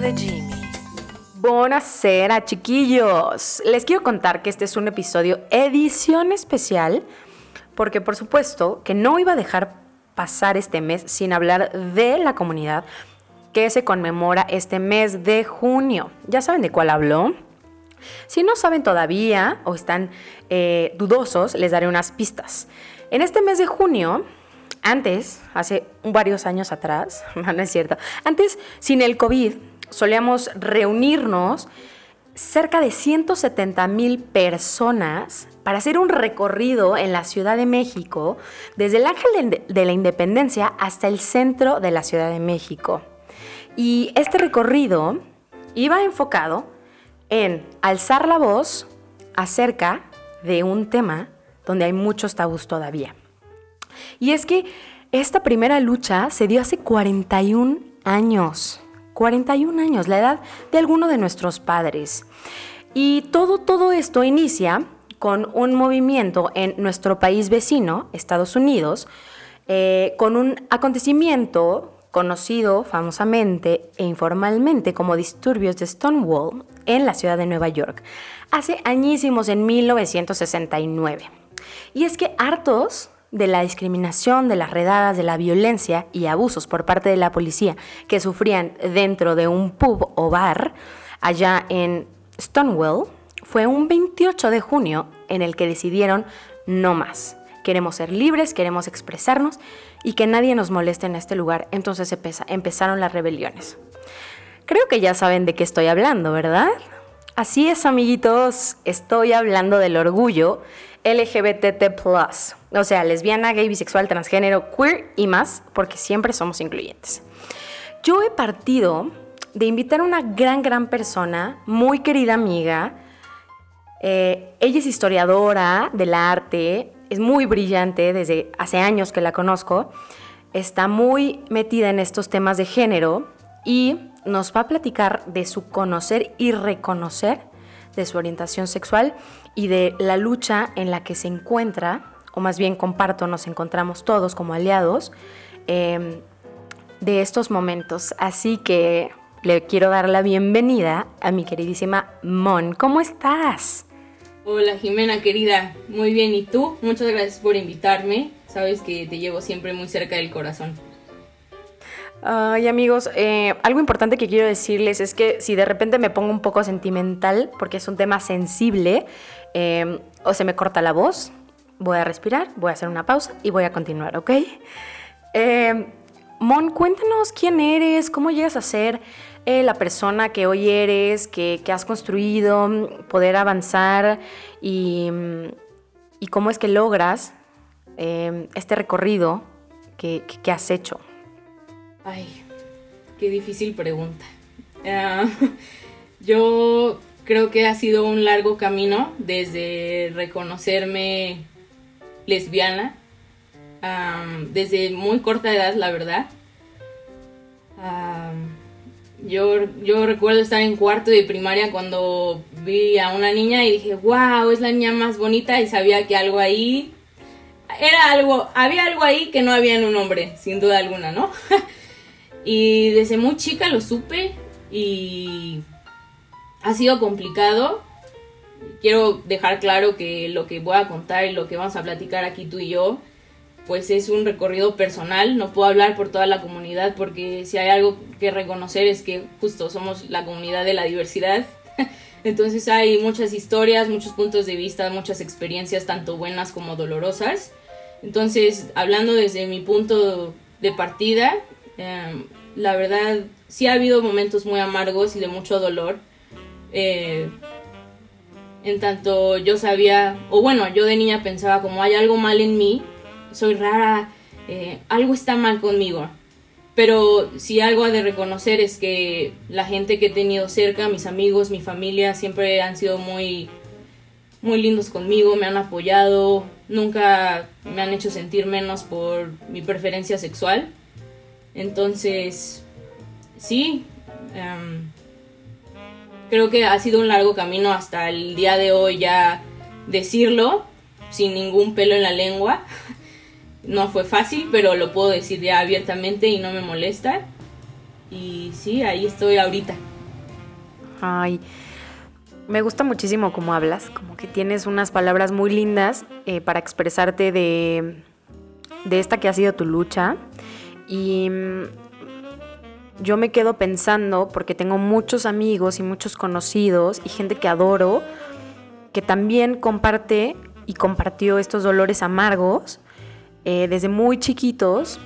de Jimmy. Buonasera, chiquillos. Les quiero contar que este es un episodio edición especial porque por supuesto que no iba a dejar pasar este mes sin hablar de la comunidad que se conmemora este mes de junio. ¿Ya saben de cuál hablo? Si no saben todavía o están eh, dudosos, les daré unas pistas. En este mes de junio, antes, hace varios años atrás, no es cierto, antes, sin el COVID, solíamos reunirnos cerca de 170 mil personas para hacer un recorrido en la Ciudad de México, desde el Ángel de la Independencia hasta el centro de la Ciudad de México. Y este recorrido iba enfocado en alzar la voz acerca de un tema donde hay muchos tabús todavía. Y es que esta primera lucha se dio hace 41 años. 41 años, la edad de alguno de nuestros padres. Y todo, todo esto inicia con un movimiento en nuestro país vecino, Estados Unidos, eh, con un acontecimiento conocido famosamente e informalmente como disturbios de Stonewall en la ciudad de Nueva York, hace añísimos en 1969. Y es que hartos de la discriminación, de las redadas, de la violencia y abusos por parte de la policía que sufrían dentro de un pub o bar allá en Stonewall, fue un 28 de junio en el que decidieron no más. Queremos ser libres, queremos expresarnos y que nadie nos moleste en este lugar. Entonces empezaron las rebeliones. Creo que ya saben de qué estoy hablando, ¿verdad? Así es, amiguitos, estoy hablando del orgullo LGBTT+, o sea, lesbiana, gay, bisexual, transgénero, queer y más, porque siempre somos incluyentes. Yo he partido de invitar a una gran, gran persona, muy querida amiga. Eh, ella es historiadora del arte, es muy brillante desde hace años que la conozco, está muy metida en estos temas de género y nos va a platicar de su conocer y reconocer de su orientación sexual y de la lucha en la que se encuentra, o más bien comparto, nos encontramos todos como aliados em, de estos momentos. Así que le quiero dar la bienvenida a mi queridísima Mon. ¿Cómo estás? Hola Jimena querida, muy bien. ¿Y tú? Muchas gracias por invitarme. Sabes que te llevo siempre muy cerca del corazón. Ay, amigos, eh, algo importante que quiero decirles es que si de repente me pongo un poco sentimental, porque es un tema sensible, em, o se me corta la voz, voy a respirar, voy a hacer una pausa y voy a continuar, ¿ok? Em, Mon, cuéntanos quién eres, cómo llegas a ser eh, la persona que hoy eres, que, has construido, poder avanzar y, y, cómo es que logras em, este recorrido que has hecho. Ay, qué difícil pregunta. Ah, yo creo que ha sido un largo camino desde reconocerme lesbiana, desde muy corta edad, la verdad. yo, yo recuerdo estar en cuarto de primaria cuando vi a una niña y dije, wow, es la niña más bonita y sabía que algo ahí, era algo, había algo ahí que no había en un hombre, sin duda alguna, ¿no? Y desde muy chica lo supe y ha sido complicado. Quiero dejar claro que lo que voy a contar y lo que vamos a platicar aquí tú y yo, pues es un recorrido personal. No puedo hablar por toda la comunidad porque si hay algo que reconocer es que justo somos la comunidad de la diversidad. Entonces hay muchas historias, muchos puntos de vista, muchas experiencias, tanto buenas como dolorosas. Entonces, hablando desde mi punto de partida, em, la verdad, sí ha habido momentos muy amargos y de mucho dolor. Eh, en tanto yo sabía, o bueno, yo de niña pensaba como hay algo mal en mí, soy rara, eh, algo está mal conmigo. Pero si algo ha de reconocer es que la gente que he tenido cerca, mis amigos, mi familia, siempre han sido muy, muy lindos conmigo, me han apoyado, nunca me han hecho sentir menos por mi preferencia sexual. Entonces, sí, em, creo que ha sido un largo camino hasta el día de hoy ya decirlo sin ningún pelo en la lengua. No fue fácil, pero lo puedo decir ya abiertamente y no me molesta. Y sí, ahí estoy ahorita. Ay, me gusta muchísimo cómo hablas, como que tienes unas palabras muy lindas eh, para expresarte de, de esta que ha sido tu lucha. Y mm, yo me quedo pensando, porque tengo muchos amigos y muchos conocidos y gente que adoro, que también comparte y compartió estos dolores amargos eh, desde muy chiquitos,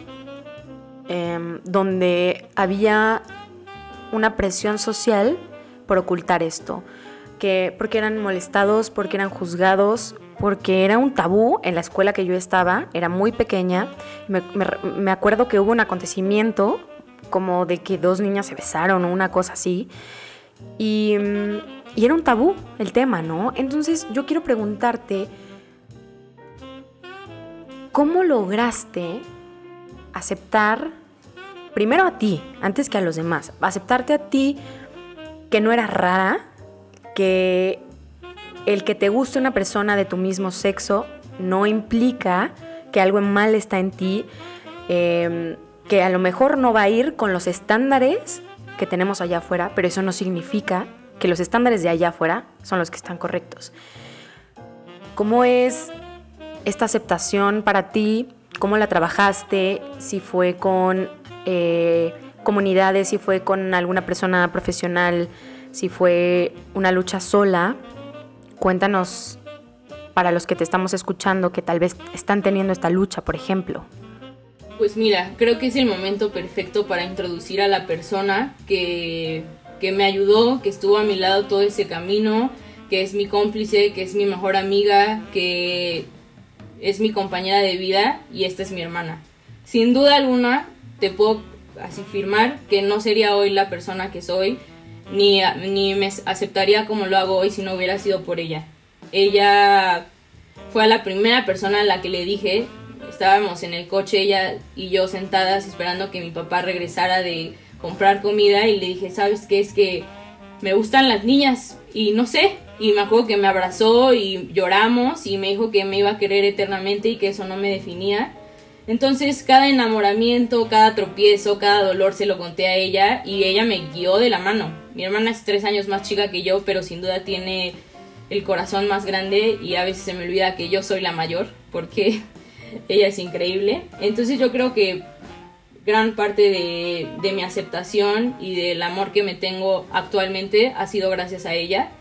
em, donde había una presión social por ocultar esto, que porque eran molestados, porque eran juzgados, porque era un tabú en la escuela que yo estaba, era muy pequeña. Me, acuerdo que hubo un acontecimiento como de que dos niñas se besaron o una cosa así. Y, mm, y era un tabú el tema, ¿no? Entonces yo quiero preguntarte, ¿cómo lograste aceptar, primero a ti, antes que a los demás, aceptarte a ti que no eras rara, que el que te guste una persona de tu mismo sexo no implica que algo mal está en ti, em, que a lo mejor no va a ir con los estándares que tenemos allá afuera, pero eso no significa que los estándares de allá afuera son los que están correctos. ¿Cómo es esta aceptación para ti? ¿Cómo la trabajaste? Si fue con eh, comunidades, si fue con alguna persona profesional, si fue una lucha sola. Cuéntanos para los que te estamos escuchando que tal vez están teniendo esta lucha, por ejemplo. Pues mira, creo que es el momento perfecto para introducir a la persona que, que me ayudó, que estuvo a mi lado todo ese camino, que es mi cómplice, que es mi mejor amiga, que es mi compañera de vida y esta es mi hermana. Sin duda alguna, te puedo así afirmar que no sería hoy la persona que soy, ni, ni me aceptaría como lo hago hoy si no hubiera sido por ella. Ella fue la primera persona a la que le dije, estábamos en el coche ella y yo sentadas esperando que mi papá regresara de comprar comida y le dije, ¿sabes qué? Es que me gustan las niñas y no sé, y me acuerdo que me abrazó y lloramos y me dijo que me iba a querer eternamente y que eso no me definía. Entonces cada enamoramiento, cada tropiezo, cada dolor se lo conté a ella y ella me guió de la mano. Mi hermana es tres años más chica que yo, pero sin duda tiene el corazón más grande y a veces se me olvida que yo soy la mayor porque ella es increíble. Entonces yo creo que gran parte de, de, mi aceptación y del amor que me tengo actualmente ha sido gracias a ella.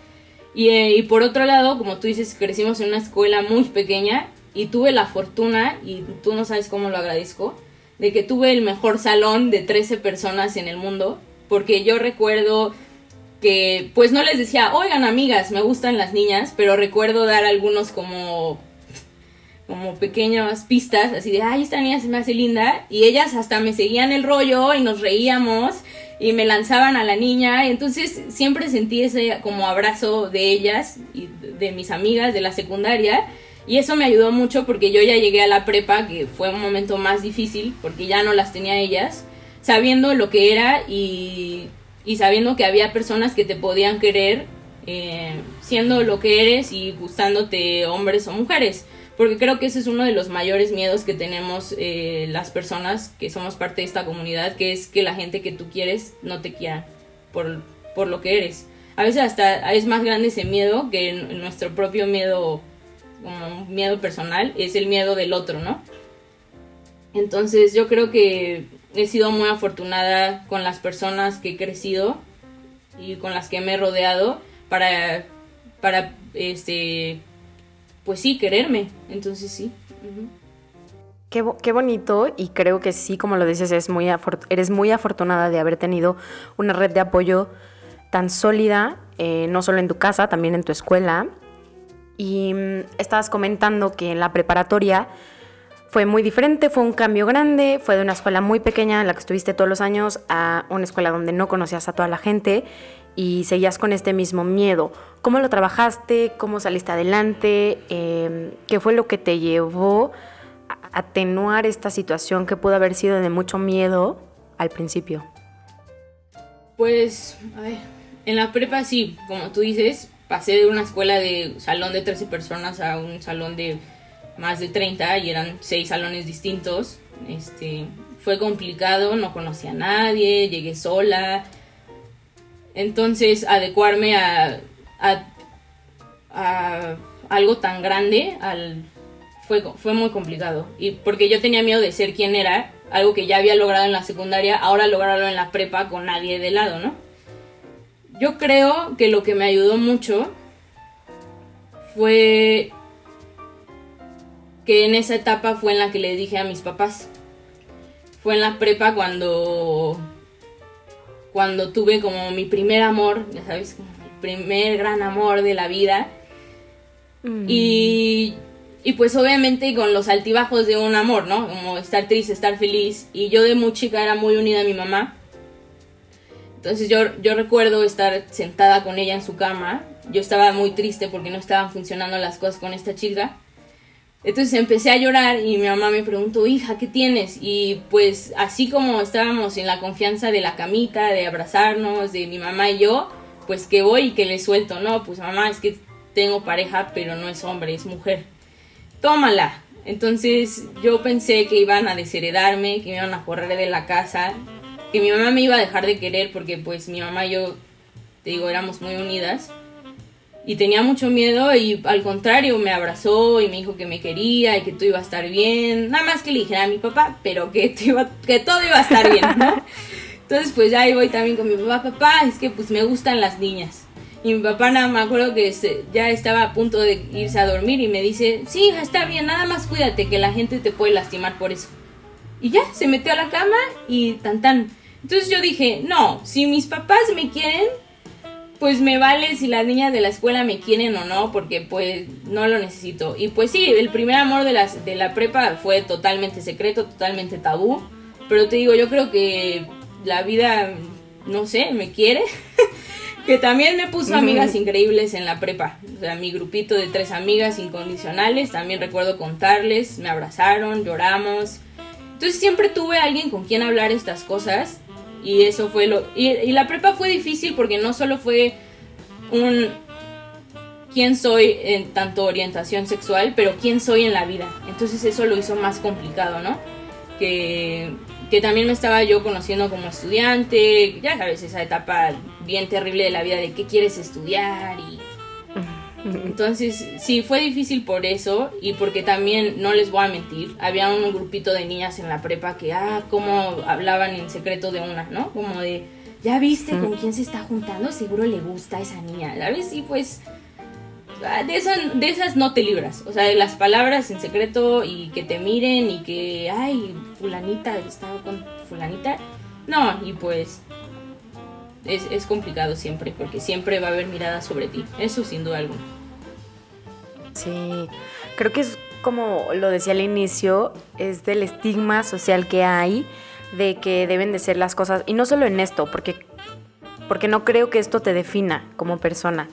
Y, eh, y por otro lado, como tú dices, crecimos en una escuela muy pequeña y tuve la fortuna, y tú no sabes cómo lo agradezco, de que tuve el mejor salón de 13 personas en el mundo, porque yo recuerdo que pues no les decía, oigan amigas, me gustan las niñas, pero recuerdo dar algunos como como pequeñas pistas, así de, ay, esta niña se me hace linda, y ellas hasta me seguían el rollo y nos reíamos y me lanzaban a la niña, entonces siempre sentí ese como abrazo de ellas y de mis amigas de la secundaria, y eso me ayudó mucho porque yo ya llegué a la prepa, que fue un momento más difícil, porque ya no las tenía ellas, sabiendo lo que era y, y sabiendo que había personas que te podían querer eh, siendo lo que eres y gustándote hombres o mujeres. Porque creo que ese es uno de los mayores miedos que tenemos eh, las personas que somos parte de esta comunidad, que es que la gente que tú quieres no te quiera por, por lo que eres. A veces hasta es más grande ese miedo que nuestro propio miedo como miedo personal, es el miedo del otro, ¿no? Entonces yo creo que he sido muy afortunada con las personas que he crecido y con las que me he rodeado para, para este, pues sí, quererme. Entonces sí. Qué, qué, bonito y creo que sí, como lo dices, es muy eres muy afortunada de haber tenido una red de apoyo tan sólida, eh, no solo en tu casa, también en tu escuela, y mm, estabas comentando que en la preparatoria fue muy diferente, fue un cambio grande, fue de una escuela muy pequeña en la que estuviste todos los años a una escuela donde no conocías a toda la gente y seguías con este mismo miedo. ¿Cómo lo trabajaste? ¿Cómo saliste adelante? Em, ¿Qué fue lo que te llevó a atenuar esta situación que pudo haber sido de mucho miedo al principio? Pues, en la prepa sí, como tú dices, pasé de una escuela de salón de 13 personas a un salón de más de 30 y eran seis salones distintos. Este, fue complicado, no conocía a nadie, llegué sola. Entonces, adecuarme a, a, algo tan grande al, fue, fue muy complicado. Y porque yo tenía miedo de ser quien era, algo que ya había logrado en la secundaria, ahora lograrlo en la prepa con nadie de lado, ¿no? Yo creo que lo que me ayudó mucho fue que en esa etapa fue en la que le dije a mis papás. Fue en la prepa cuando cuando tuve como mi primer amor, ya sabes, como mi primer gran amor de la vida. Mm. Y, y pues obviamente con los altibajos de un amor, ¿no? Como estar triste, estar feliz. Y yo de muy chica era muy unida a mi mamá. Entonces yo, yo recuerdo estar sentada con ella en su cama. Yo estaba muy triste porque no estaban funcionando las cosas con esta chica. Entonces empecé a llorar y mi mamá me preguntó, hija, ¿qué tienes? Y pues así como estábamos en la confianza de la camita, de abrazarnos, de mi mamá y yo, pues que voy y que le suelto, no, pues mamá, es que tengo pareja, pero no es hombre, es mujer. Tómala. Entonces yo pensé que iban a desheredarme, que me iban a correr de la casa, que mi mamá me iba a dejar de querer porque pues mi mamá y yo, te digo, éramos muy unidas y tenía mucho miedo y al contrario me abrazó y me dijo que me quería y que todo iba a estar bien. Nada más que le dijera a mi papá, pero que, que todo iba a estar bien, ¿no? Entonces pues ya ahí voy también con mi papá, papá, es que pues me gustan las niñas. Y mi papá nada me acuerdo que ya estaba a punto de irse a dormir y me dice, sí, hija, está bien, nada más cuídate que la gente te puede lastimar por eso. Y ya, se metió a la cama y tan tan. Entonces yo dije, no, si mis papás me quieren, pues me vale si las niñas de la escuela me quieren o no, porque pues no lo necesito. Y pues sí, el primer amor de, las, de la prepa fue totalmente secreto, totalmente tabú. Pero te digo, yo creo que la vida, no sé, me quiere. que también me puso amigas increíbles en la prepa. O sea, mi grupito de tres amigas incondicionales, también recuerdo contarles, me abrazaron, lloramos. Entonces siempre tuve alguien con quien hablar estas cosas y eso fue lo... Y, la prepa fue difícil porque no solo fue un... quién soy en tanto orientación sexual, pero quién soy en la vida. Entonces eso lo hizo más complicado, ¿no? Que, que también me estaba yo conociendo como estudiante, ya sabes, esa etapa bien terrible de la vida de qué quieres estudiar y entonces, sí, fue difícil por eso y porque también, no les voy a mentir, había un grupito de niñas en la prepa que, ah, como hablaban en secreto de una, ¿no? Como de, ya viste con quién se está juntando, seguro le gusta a esa niña, ¿sabes? Y pues, ah, de esas, de esas no te libras, o sea, de las palabras en secreto y que te miren y que, ay, fulanita estaba con fulanita, no, y pues es, complicado siempre, porque siempre va a haber miradas sobre ti, eso sin duda alguna. Sí, creo que es como lo decía al inicio, es del estigma social que hay de que deben de ser las cosas, y no solo en esto, porque, porque no creo que esto te defina como persona,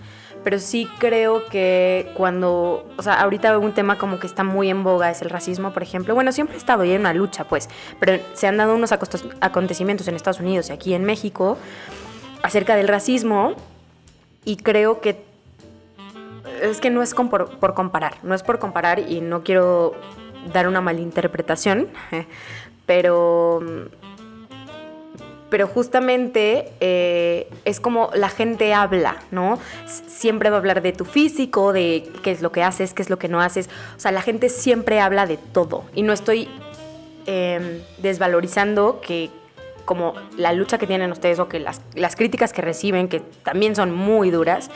pero sí creo que cuando, o sea, ahorita un tema como que está muy en boga es el racismo, por ejemplo. Bueno, siempre ha estado y en una lucha, pues, pero se han dado unos acontecimientos en Estados Unidos y aquí en México acerca del racismo y creo que es que no es por, comparar, no es por comparar y no quiero dar una malinterpretación, pero, pero justamente eh, es como la gente habla, ¿no? Siempre va a hablar de tu físico, de qué es lo que haces, qué es lo que no haces, o sea, la gente siempre habla de todo y no estoy em, desvalorizando que como la lucha que tienen ustedes o que las, las críticas que reciben, que también son muy duras,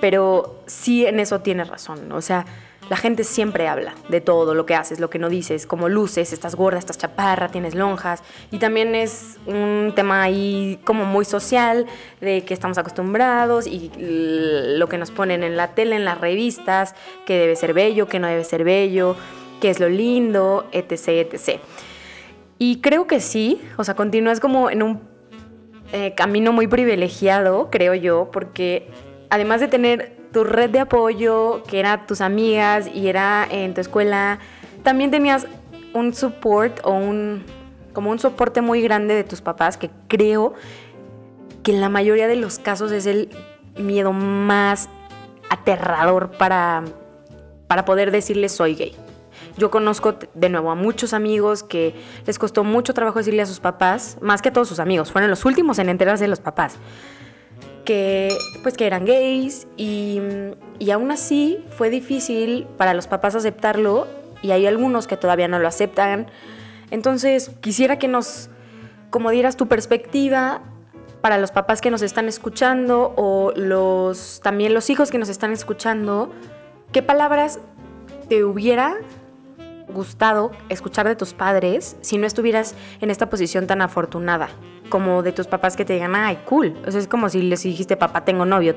pero sí en eso tienes razón. O sea, la gente siempre habla de todo lo que haces, lo que no dices, como luces, estás gorda, estás chaparra, tienes lonjas. Y también es un tema ahí como muy social, de que estamos acostumbrados y lo que nos ponen en la tele, en las revistas, que debe ser bello, que no debe ser bello, qué es lo lindo, etc., etc. Y creo que sí, o sea, continúas como en un eh, camino muy privilegiado, creo yo, porque además de tener tu red de apoyo, que era tus amigas y era en tu escuela, también tenías un support o un como un soporte muy grande de tus papás, que creo que en la mayoría de los casos es el miedo más aterrador para, para poder decirles soy gay. Yo conozco de nuevo a muchos amigos que les costó mucho trabajo decirle a sus papás, más que a todos sus amigos, fueron los últimos en enterarse de los papás, que pues que eran gays y, y aún así fue difícil para los papás aceptarlo y hay algunos que todavía no lo aceptan. Entonces, quisiera que nos como dieras tu perspectiva para los papás que nos están escuchando o los también los hijos que nos están escuchando, ¿qué palabras te hubiera gustado escuchar de tus padres si no estuvieras en esta posición tan afortunada? Como de tus papás que te digan, ay, cool. O sea, es como si les dijiste, papá, tengo novio,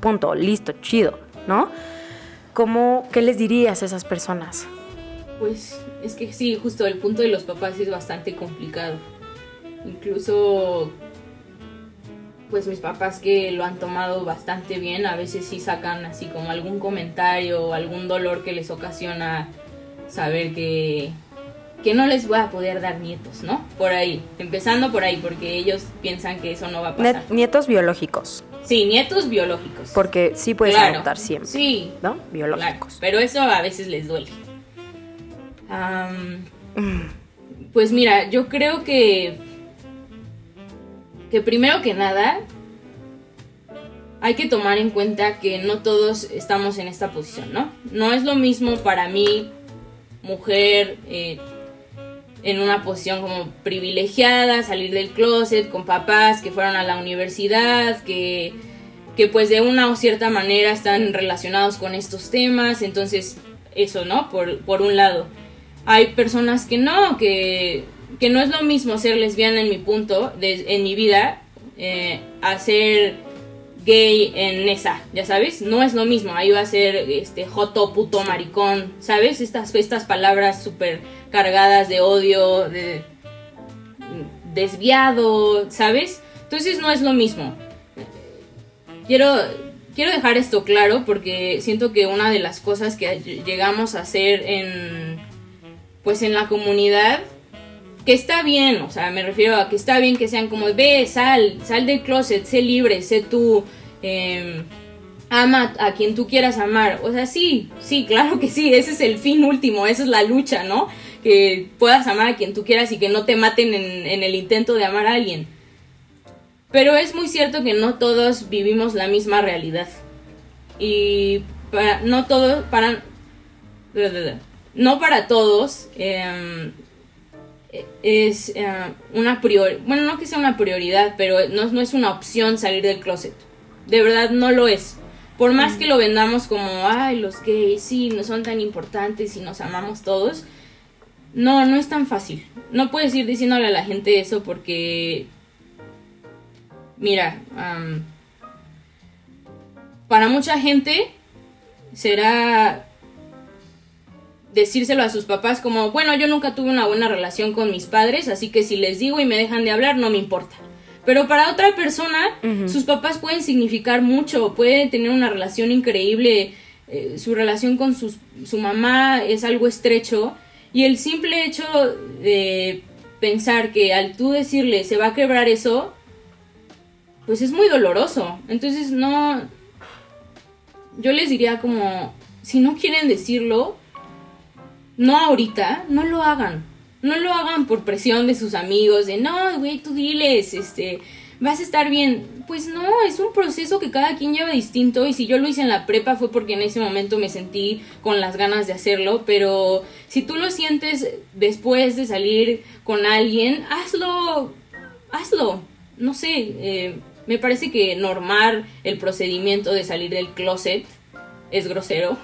punto, listo, chido, ¿no? ¿Cómo, ¿Qué les dirías a esas personas? Pues es que sí, justo el punto de los papás es bastante complicado. Incluso, pues mis papás que lo han tomado bastante bien, a veces sí sacan así como algún comentario o algún dolor que les ocasiona saber que, que no les voy a poder dar nietos, ¿no? Por ahí, empezando por ahí, porque ellos piensan que eso no va a pasar. Nietos biológicos. Sí, nietos biológicos. Porque sí puedes adoptar siempre. Sí. ¿No? Biológicos. pero eso a veces les duele. pues mira, yo creo que que primero que nada hay que tomar en cuenta que no todos estamos en esta posición, ¿no? No es lo mismo para mí, mujer, eh, en una posición como privilegiada, salir del closet con papás que fueron a la universidad, que, que pues de una o cierta manera están relacionados con estos temas, entonces eso, ¿no? Por, por un lado. Hay personas que no, que que no es lo mismo ser lesbiana en mi punto, de, en mi vida, eh, a ser gay en esa, ya sabes, no es lo mismo, ahí va a ser este joto, puto, maricón, ¿sabes? Estas, estas palabras súper cargadas de odio, de desviado, ¿sabes? Entonces no es lo mismo. Quiero, quiero dejar esto claro porque siento que una de las cosas que llegamos a hacer en, pues en la comunidad que está bien, o sea, me refiero a que está bien que sean como, ve, sal, sal del closet, sé libre, sé tú, em, ama a quien tú quieras amar. O sea, sí, sí, claro que sí, ese es el fin último, esa es la lucha, ¿no? Que puedas amar a quien tú quieras y que no te maten en, el intento de amar a alguien. Pero es muy cierto que no todos vivimos la misma realidad. Y para, no todos, para... No para todos. Eh, es eh, una prioridad, bueno, no que sea una prioridad, pero no, no, es una opción salir del closet. De verdad no lo es. Por más que lo vendamos como, ay, los gays sí, no son tan importantes y nos amamos todos. No, no es tan fácil. No puedes ir diciéndole a la gente eso porque, mira, para mucha gente será decírselo a sus papás como, bueno, yo nunca tuve una buena relación con mis padres, así que si les digo y me dejan de hablar, no me importa. Pero para otra persona, sus papás pueden significar mucho, pueden tener una relación increíble, eh, su relación con su mamá es algo estrecho, y el simple hecho de pensar que al tú decirle se va a quebrar eso, pues es muy doloroso. Entonces no, yo les diría como, si no quieren decirlo, no ahorita, no lo hagan. No lo hagan por presión de sus amigos, de no, güey, tú diles, este, vas a estar bien. Pues no, es un proceso que cada quien lleva distinto y si yo lo hice en la prepa fue porque en ese momento me sentí con las ganas de hacerlo, pero si tú lo sientes después de salir con alguien, hazlo, hazlo. No sé, eh, me parece que normar el procedimiento de salir del closet es grosero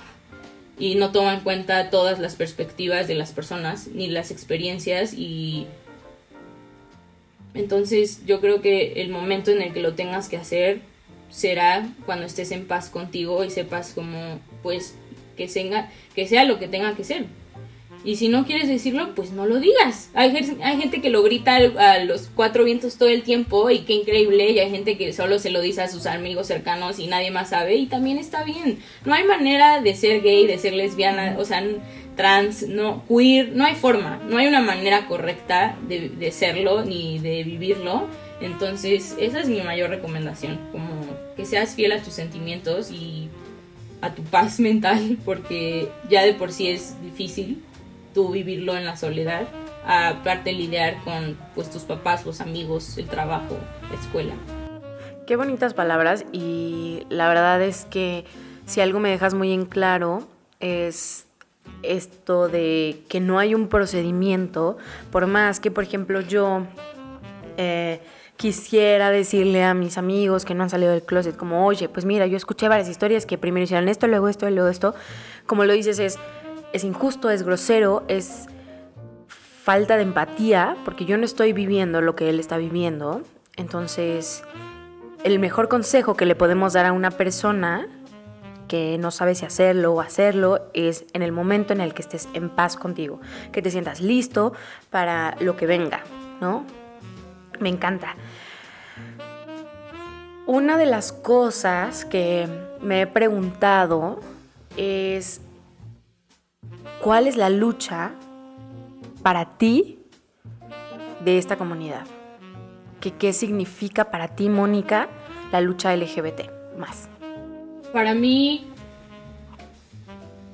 y no toma en cuenta todas las perspectivas de las personas ni las experiencias y entonces yo creo que el momento en el que lo tengas que hacer será cuando estés en paz contigo y sepas como pues que, tenga, que sea lo que tenga que ser. Y si no quieres decirlo, pues no lo digas. Hay, hay gente que lo grita a los cuatro vientos todo el tiempo y qué increíble. Y hay gente que solo se lo dice a sus amigos cercanos y nadie más sabe y también está bien. No hay manera de ser gay, de ser lesbiana, o sea, trans, no, queer, no hay forma. No hay una manera correcta de, de serlo ni de vivirlo. Entonces, esa es mi mayor recomendación, como que seas fiel a tus sentimientos y a tu paz mental, porque ya de por sí es difícil tú vivirlo en la soledad, aparte lidiar con pues tus papás, los amigos, el trabajo, la escuela. Qué bonitas palabras y la verdad es que si algo me dejas muy en claro es esto de que no hay un procedimiento, por más que por ejemplo yo eh, quisiera decirle a mis amigos que no han salido del closet como, oye, pues mira, yo escuché varias historias que primero hicieron esto, luego esto, luego esto, como lo dices es, es injusto, es grosero, es falta de empatía, porque yo no estoy viviendo lo que él está viviendo, entonces el mejor consejo que le podemos dar a una persona que no sabe si hacerlo o hacerlo es en el momento en el que estés en paz contigo, que te sientas listo para lo que venga, ¿no? Me encanta. Una de las cosas que me he preguntado es cuál es la lucha para ti de esta comunidad qué significa para ti, Mónica, la lucha LGBT más. Para mí,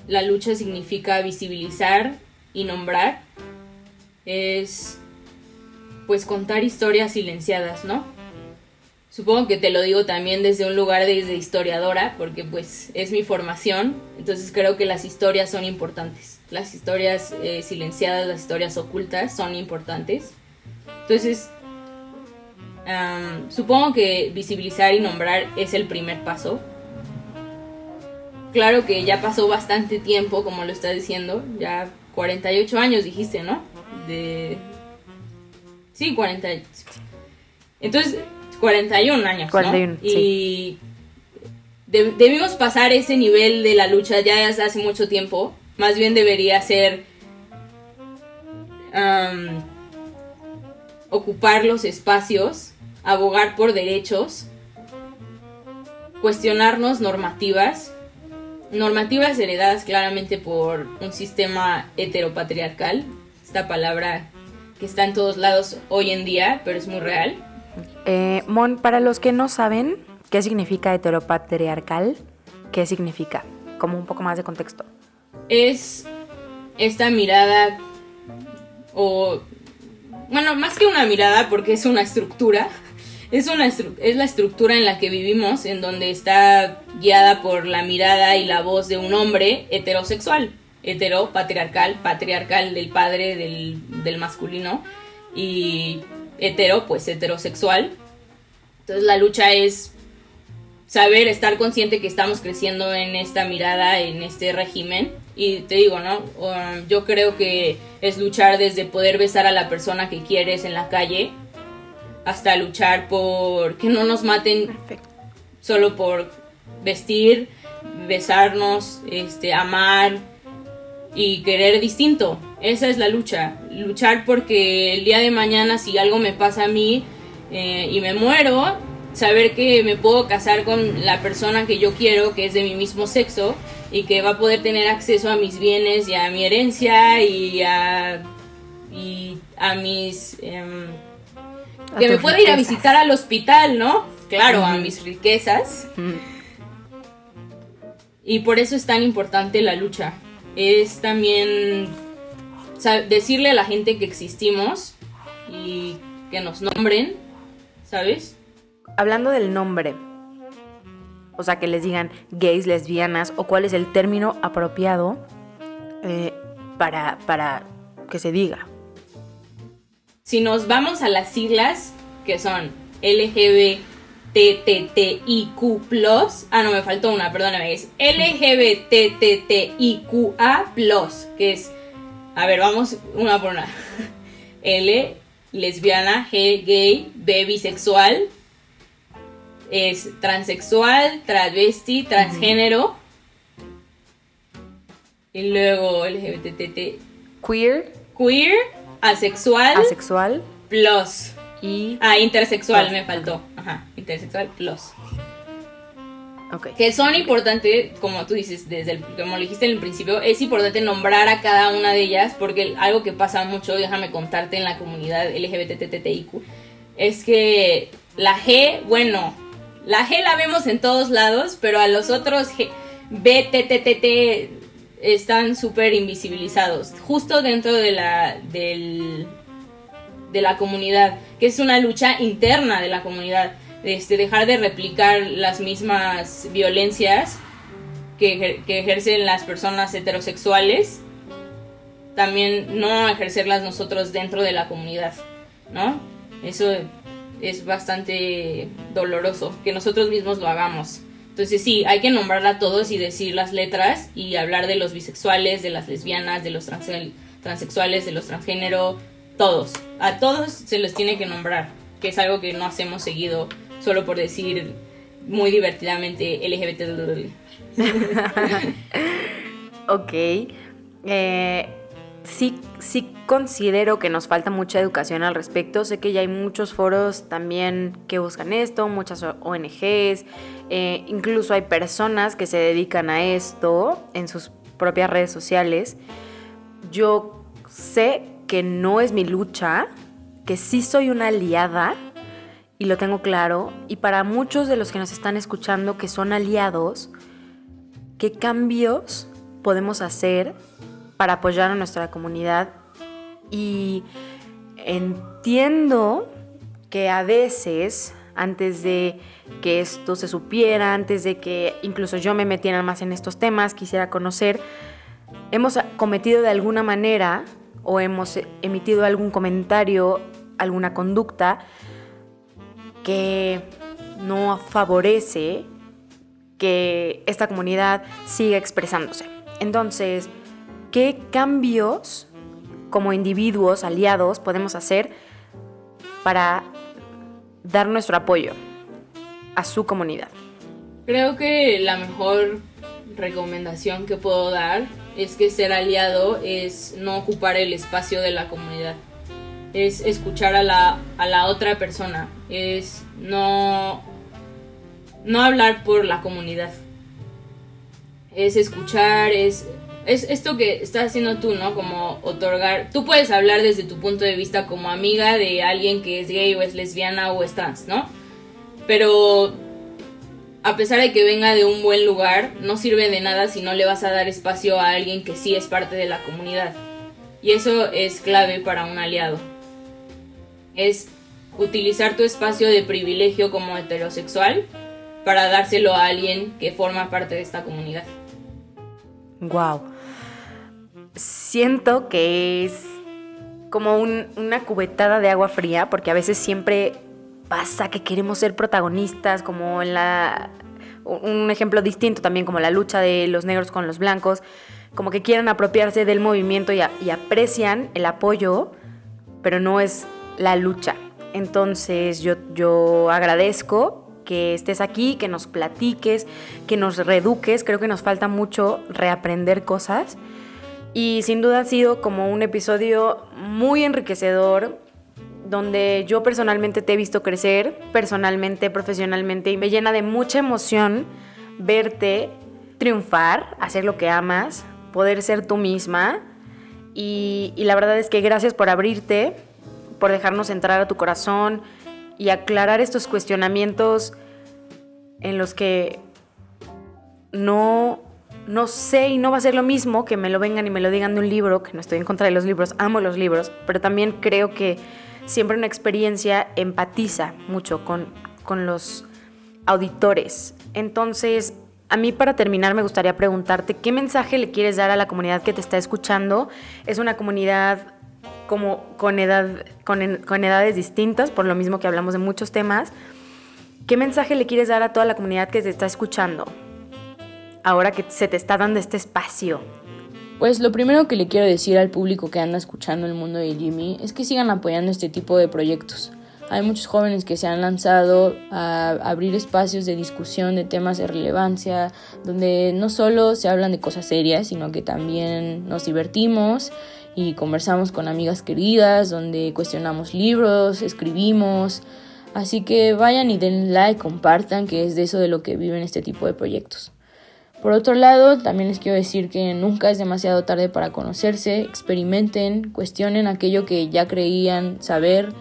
la lucha significa visibilizar y nombrar. Es pues contar historias silenciadas, ¿no? Supongo que te lo digo también desde un lugar de, historiadora, porque pues es mi formación, entonces creo que las historias son importantes. Las historias eh, silenciadas, las historias ocultas son importantes. Entonces, supongo que visibilizar y nombrar es el primer paso. Claro que ya pasó bastante tiempo, como lo estás diciendo, ya 48 años dijiste, ¿no? De... Sí, 40. Entonces, 41 años. 41, Y debimos pasar ese nivel de la lucha ya hace mucho tiempo. Más bien debería ser ocupar los espacios abogar por derechos, cuestionarnos normativas, normativas heredadas claramente por un sistema heteropatriarcal, esta palabra que está en todos lados hoy en día, pero es muy real. Eh, Mon, para los que no saben qué significa heteropatriarcal, ¿qué significa? Como un poco más de contexto. Es esta mirada o bueno, más que una mirada porque es una estructura es, una es la estructura en la que vivimos, en donde está guiada por la mirada y la voz de un hombre heterosexual, hetero, patriarcal, patriarcal del padre, del, del masculino, y hetero, pues heterosexual. Entonces la lucha es saber, estar consciente que estamos creciendo en esta mirada, en este régimen. Y te digo, ¿no? Um, yo creo que es luchar desde poder besar a la persona que quieres en la calle hasta luchar por que no nos maten solo por vestir, besarnos, este, amar y querer distinto. Esa es la lucha. Luchar porque el día de mañana si algo me pasa a mí eh, y me muero, saber que me puedo casar con la persona que yo quiero, que es de mi mismo sexo, y que va a poder tener acceso a mis bienes y a mi herencia y a, y a mis... Em, que me pueda ir a visitar al hospital, ¿no? Claro, a mis riquezas. Y por eso es tan importante la lucha. Es también decirle a la gente que existimos y que nos nombren, ¿sabes? Hablando del nombre, o sea, que les digan gays, lesbianas, o cuál es el término apropiado eh, para, para que se diga. Si nos vamos a las siglas, que son LGBTTIQ+, ah, no, me faltó una, perdóname, es LGBTTIQA+, que es, a ver, vamos una por una. L, lesbiana, G, gay, B, bisexual, es transexual, travesti, transgénero, y luego LGBTT. Queer. Queer asexual. Asexual. Plus. Y. Ah, intersexual me faltó. Ajá, intersexual plus. Okay. Que son importantes, como tú dices, desde el, como lo dijiste en el principio, es importante nombrar a cada una de ellas, porque algo que pasa mucho, déjame contarte en la comunidad LGBTTTIQ, es que la G, bueno, la G la vemos en todos lados, pero a los otros G, B, T, T, T, T están súper invisibilizados, justo dentro de la, del, de la comunidad, que es una lucha interna de la comunidad, este, dejar de replicar las mismas violencias que, que ejercen las personas heterosexuales, también no ejercerlas nosotros dentro de la comunidad, ¿no? Eso es bastante doloroso, que nosotros mismos lo hagamos. Entonces sí, hay que nombrar a todos y decir las letras y hablar de los bisexuales, de las lesbianas, de los transexuales, de los transgénero, todos. A todos se les tiene que nombrar, que es algo que no hacemos seguido solo por decir muy divertidamente LGBT. ok. Eh, sí, sí considero que nos falta mucha educación al respecto. Sé que ya hay muchos foros también que buscan esto, muchas ONGs, eh, incluso hay personas que se dedican a esto en sus propias redes sociales. Yo sé que no es mi lucha, que sí soy una aliada y lo tengo claro. Y para muchos de los que nos están escuchando que son aliados, ¿qué cambios podemos hacer para apoyar a nuestra comunidad y entiendo que a veces, antes de que esto se supiera, antes de que incluso yo me metiera más en estos temas, quisiera conocer, hemos cometido de alguna manera o hemos emitido algún comentario, alguna conducta que no favorece que esta comunidad siga expresándose. Entonces, ¿qué cambios como individuos, aliados, podemos hacer para dar nuestro apoyo a su comunidad? Creo que la mejor recomendación que puedo dar es que ser aliado es no ocupar el espacio de la comunidad. Es escuchar a la, a la otra persona. Es no, no hablar por la comunidad. Es escuchar, es es esto que estás haciendo tú, ¿no? Como otorgar. Tú puedes hablar desde tu punto de vista como amiga de alguien que es gay o es lesbiana o es trans, ¿no? Pero a pesar de que venga de un buen lugar, no sirve de nada si no le vas a dar espacio a alguien que sí es parte de la comunidad. Y eso es clave para un aliado. Es utilizar tu espacio de privilegio como heterosexual para dárselo a alguien que forma parte de esta comunidad. Wow siento que es como una cubetada de agua fría, porque a veces siempre pasa que queremos ser protagonistas, como en la... Un ejemplo distinto también, como la lucha de los negros con los blancos, como que quieren apropiarse del movimiento y, aprecian el apoyo, pero no es la lucha. Entonces yo, yo agradezco que estés aquí, que nos platiques, que nos reeduques. Creo que nos falta mucho reaprender cosas y sin duda ha sido como un episodio muy enriquecedor, donde yo personalmente te he visto crecer, personalmente, profesionalmente, y me llena de mucha emoción verte triunfar, hacer lo que amas, poder ser tú misma. Y, y la verdad es que gracias por abrirte, por dejarnos entrar a tu corazón y aclarar estos cuestionamientos en los que no no sé y no va a ser lo mismo que me lo vengan y me lo digan de un libro, que no estoy en contra de los libros, amo los libros, pero también creo que siempre una experiencia empatiza mucho con, con los auditores. Entonces, a mí para terminar me gustaría preguntarte, ¿qué mensaje le quieres dar a la comunidad que te está escuchando? Es una comunidad como con, edad, con, con edades distintas, por lo mismo que hablamos de muchos temas. ¿Qué mensaje le quieres dar a toda la comunidad que te está escuchando? Ahora que se te está dando este espacio? Pues lo primero que le quiero decir al público que anda escuchando el mundo de Jimmy es que sigan apoyando este tipo de proyectos. Hay muchos jóvenes que se han lanzado a abrir espacios de discusión de temas de relevancia, donde no solo se hablan de cosas serias, sino que también nos divertimos y conversamos con amigas queridas, donde cuestionamos libros, escribimos. Así que vayan y den like, compartan, que es de eso de lo que viven este tipo de proyectos. Por otro lado, también les quiero decir que nunca es demasiado tarde para conocerse, experimenten, cuestionen aquello que ya creían saber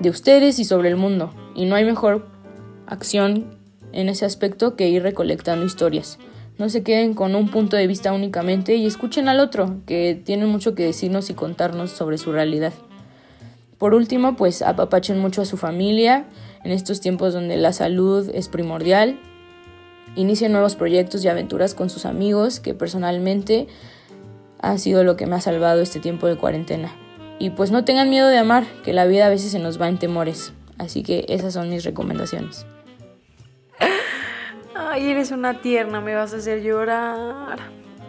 de ustedes y sobre el mundo. Y no hay mejor acción en ese aspecto que ir recolectando historias. No se queden con un punto de vista únicamente y escuchen al otro, que tiene mucho que decirnos y contarnos sobre su realidad. Por último, pues apapachen mucho a su familia en estos tiempos donde la salud es primordial. Inicien nuevos proyectos y aventuras con sus amigos, que personalmente ha sido lo que me ha salvado este tiempo de cuarentena. Y pues no tengan miedo de amar, que la vida a veces se nos va en temores. Así que esas son mis recomendaciones. Ay, eres una tierna, me vas a hacer llorar.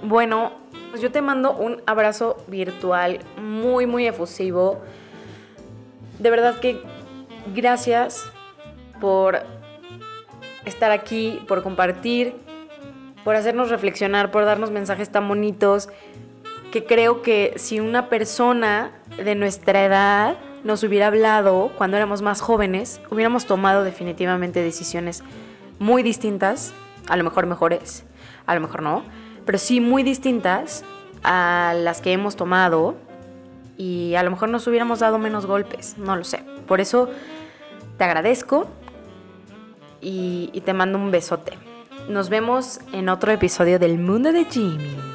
Bueno, pues yo te mando un abrazo virtual muy, muy efusivo. De verdad que gracias por estar aquí, por compartir, por hacernos reflexionar, por darnos mensajes tan bonitos, que creo que si una persona de nuestra edad nos hubiera hablado cuando éramos más jóvenes, hubiéramos tomado definitivamente decisiones muy distintas, a lo mejor mejores, a lo mejor no, pero sí muy distintas a las que hemos tomado y a lo mejor nos hubiéramos dado menos golpes, no lo sé. Por eso te agradezco y, te mando un besote. Nos vemos en otro episodio del Mundo de Jimmy.